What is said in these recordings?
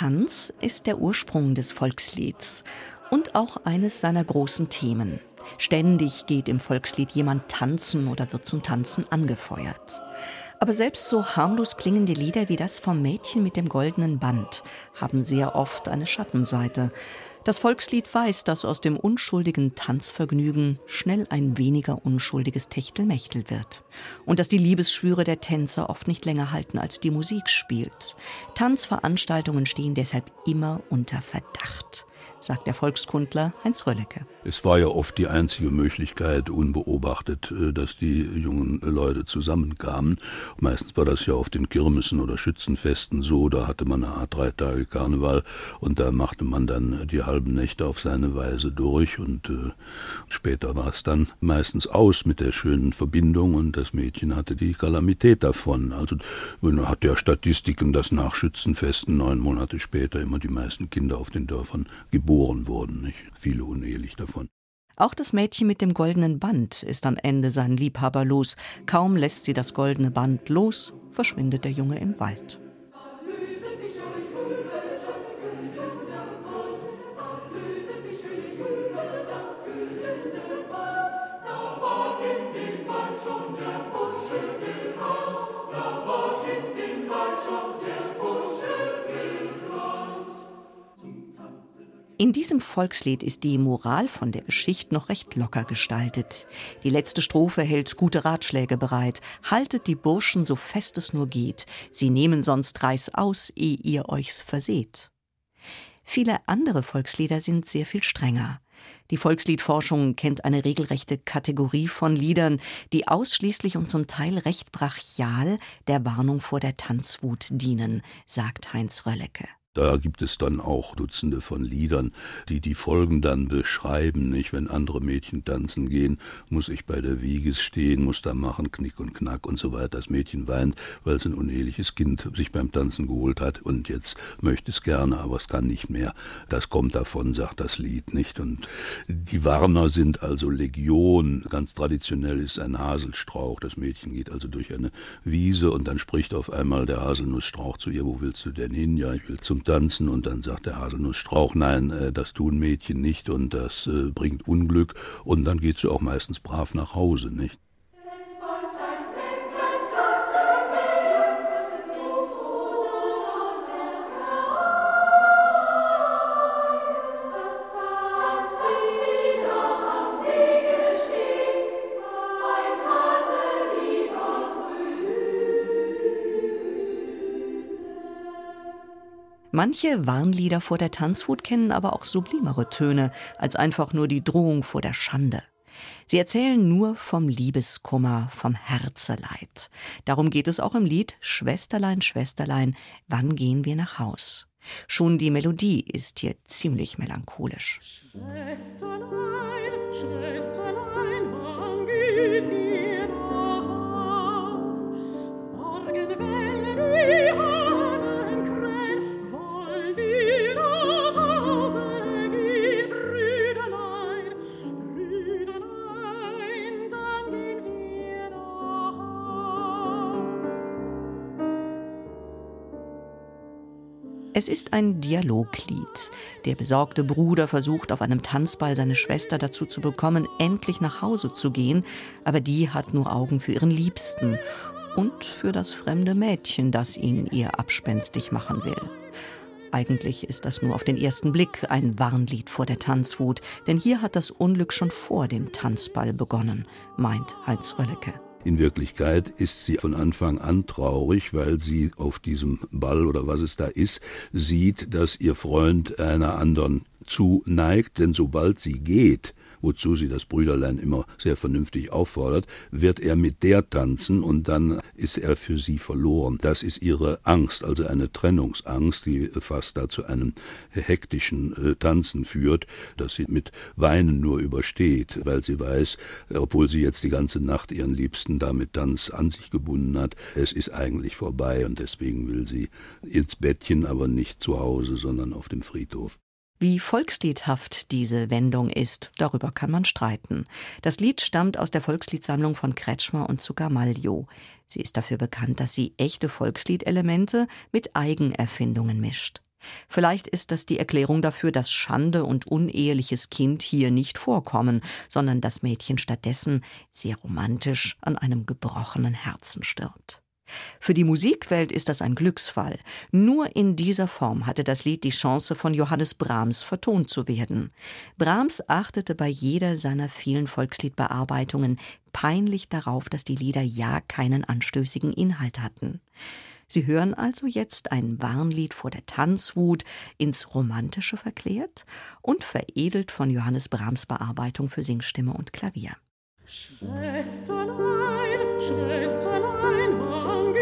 Tanz ist der Ursprung des Volkslieds und auch eines seiner großen Themen. Ständig geht im Volkslied jemand tanzen oder wird zum Tanzen angefeuert. Aber selbst so harmlos klingende Lieder wie das vom Mädchen mit dem goldenen Band haben sehr oft eine Schattenseite. Das Volkslied weiß, dass aus dem unschuldigen Tanzvergnügen schnell ein weniger unschuldiges Techtelmechtel wird. Und dass die Liebesschwüre der Tänzer oft nicht länger halten, als die Musik spielt. Tanzveranstaltungen stehen deshalb immer unter Verdacht sagt der Volkskundler Heinz Röllecke. Es war ja oft die einzige Möglichkeit, unbeobachtet, äh, dass die jungen Leute zusammenkamen. Meistens war das ja auf den Kirmessen oder Schützenfesten so, da hatte man eine Art drei Tage Karneval und da machte man dann die halben Nächte auf seine Weise durch und äh, später war es dann meistens aus mit der schönen Verbindung und das Mädchen hatte die Kalamität davon. Also man hat ja Statistiken, dass nach Schützenfesten neun Monate später immer die meisten Kinder auf den Dörfern geboren wurden, nicht? viele unehelich davon. Auch das Mädchen mit dem goldenen Band ist am Ende seinen Liebhaber los. Kaum lässt sie das goldene Band los, verschwindet der Junge im Wald. In diesem Volkslied ist die Moral von der Geschichte noch recht locker gestaltet. Die letzte Strophe hält gute Ratschläge bereit. Haltet die Burschen so fest es nur geht. Sie nehmen sonst Reis aus, ehe ihr euch's verseht. Viele andere Volkslieder sind sehr viel strenger. Die Volksliedforschung kennt eine regelrechte Kategorie von Liedern, die ausschließlich und zum Teil recht brachial der Warnung vor der Tanzwut dienen, sagt Heinz Röllecke. Da gibt es dann auch Dutzende von Liedern, die die Folgen dann beschreiben. Nicht, wenn andere Mädchen tanzen gehen, muss ich bei der Wiege stehen, muss da machen Knick und Knack und so weiter. Das Mädchen weint, weil es ein uneheliches Kind sich beim Tanzen geholt hat und jetzt möchte es gerne, aber es kann nicht mehr. Das kommt davon, sagt das Lied nicht. Und die Warner sind also Legion. Ganz traditionell ist ein Haselstrauch. Das Mädchen geht also durch eine Wiese und dann spricht auf einmal der Haselnussstrauch zu ihr: Wo willst du denn hin? Ja, ich will zum Tanzen und dann sagt der Haselnussstrauch, nein, äh, das tun Mädchen nicht und das äh, bringt Unglück und dann geht sie auch meistens brav nach Hause, nicht? Manche Warnlieder vor der Tanzwut kennen aber auch sublimere Töne als einfach nur die Drohung vor der Schande. Sie erzählen nur vom Liebeskummer, vom Herzeleid. Darum geht es auch im Lied Schwesterlein, Schwesterlein, wann gehen wir nach Haus? Schon die Melodie ist hier ziemlich melancholisch. Schwesterlein, Schwesterlein, Es ist ein Dialoglied. Der besorgte Bruder versucht auf einem Tanzball seine Schwester dazu zu bekommen, endlich nach Hause zu gehen, aber die hat nur Augen für ihren Liebsten und für das fremde Mädchen, das ihn ihr abspenstig machen will. Eigentlich ist das nur auf den ersten Blick ein Warnlied vor der Tanzwut, denn hier hat das Unglück schon vor dem Tanzball begonnen, meint Heinz Röllecke. In Wirklichkeit ist sie von Anfang an traurig, weil sie auf diesem Ball oder was es da ist, sieht, dass ihr Freund einer anderen zuneigt, denn sobald sie geht, wozu sie das Brüderlein immer sehr vernünftig auffordert, wird er mit der tanzen und dann ist er für sie verloren. Das ist ihre Angst, also eine Trennungsangst, die fast da zu einem hektischen äh, Tanzen führt, das sie mit Weinen nur übersteht, weil sie weiß, obwohl sie jetzt die ganze Nacht ihren Liebsten da mit Tanz an sich gebunden hat, es ist eigentlich vorbei und deswegen will sie ins Bettchen, aber nicht zu Hause, sondern auf dem Friedhof. Wie volksliedhaft diese Wendung ist, darüber kann man streiten. Das Lied stammt aus der Volksliedsammlung von Kretschmer und Zuckermaglio. Sie ist dafür bekannt, dass sie echte Volksliedelemente mit Eigenerfindungen mischt. Vielleicht ist das die Erklärung dafür, dass Schande und uneheliches Kind hier nicht vorkommen, sondern das Mädchen stattdessen sehr romantisch an einem gebrochenen Herzen stirbt. Für die Musikwelt ist das ein Glücksfall. Nur in dieser Form hatte das Lied die Chance, von Johannes Brahms vertont zu werden. Brahms achtete bei jeder seiner vielen Volksliedbearbeitungen peinlich darauf, dass die Lieder ja keinen anstößigen Inhalt hatten. Sie hören also jetzt ein Warnlied vor der Tanzwut ins Romantische verklärt und veredelt von Johannes Brahms Bearbeitung für Singstimme und Klavier. Schwesterlein, Schwesterlein, wann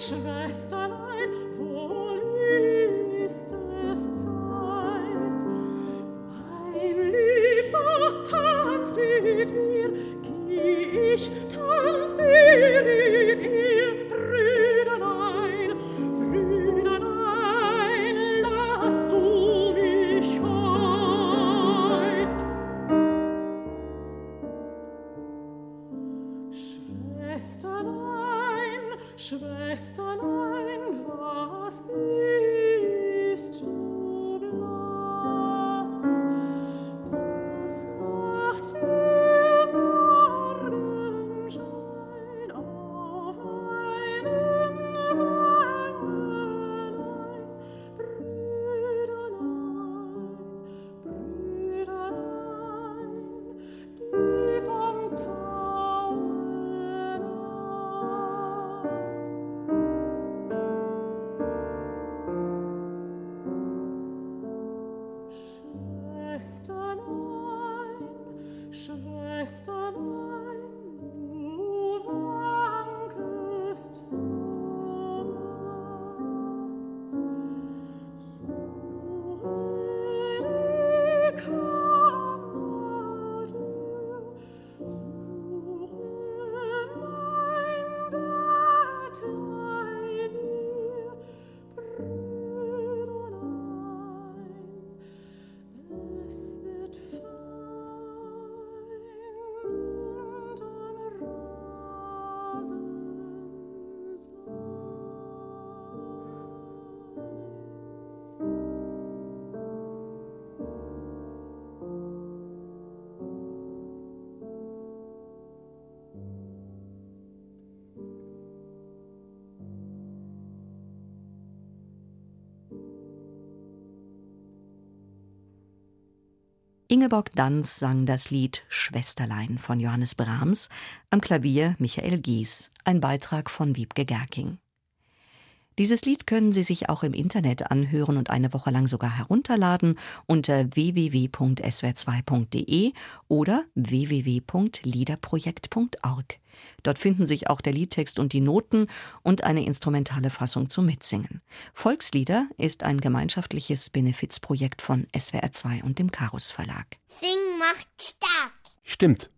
Schwesterlein, Schwesterlein, Ingeborg Danz sang das Lied Schwesterlein von Johannes Brahms, am Klavier Michael Gies, ein Beitrag von Wiebke Gerking. Dieses Lied können Sie sich auch im Internet anhören und eine Woche lang sogar herunterladen unter www.swr2.de oder www.liederprojekt.org. Dort finden sich auch der Liedtext und die Noten und eine instrumentale Fassung zum Mitsingen. Volkslieder ist ein gemeinschaftliches Benefizprojekt von SWR2 und dem Karus Verlag. Sing macht stark. Stimmt.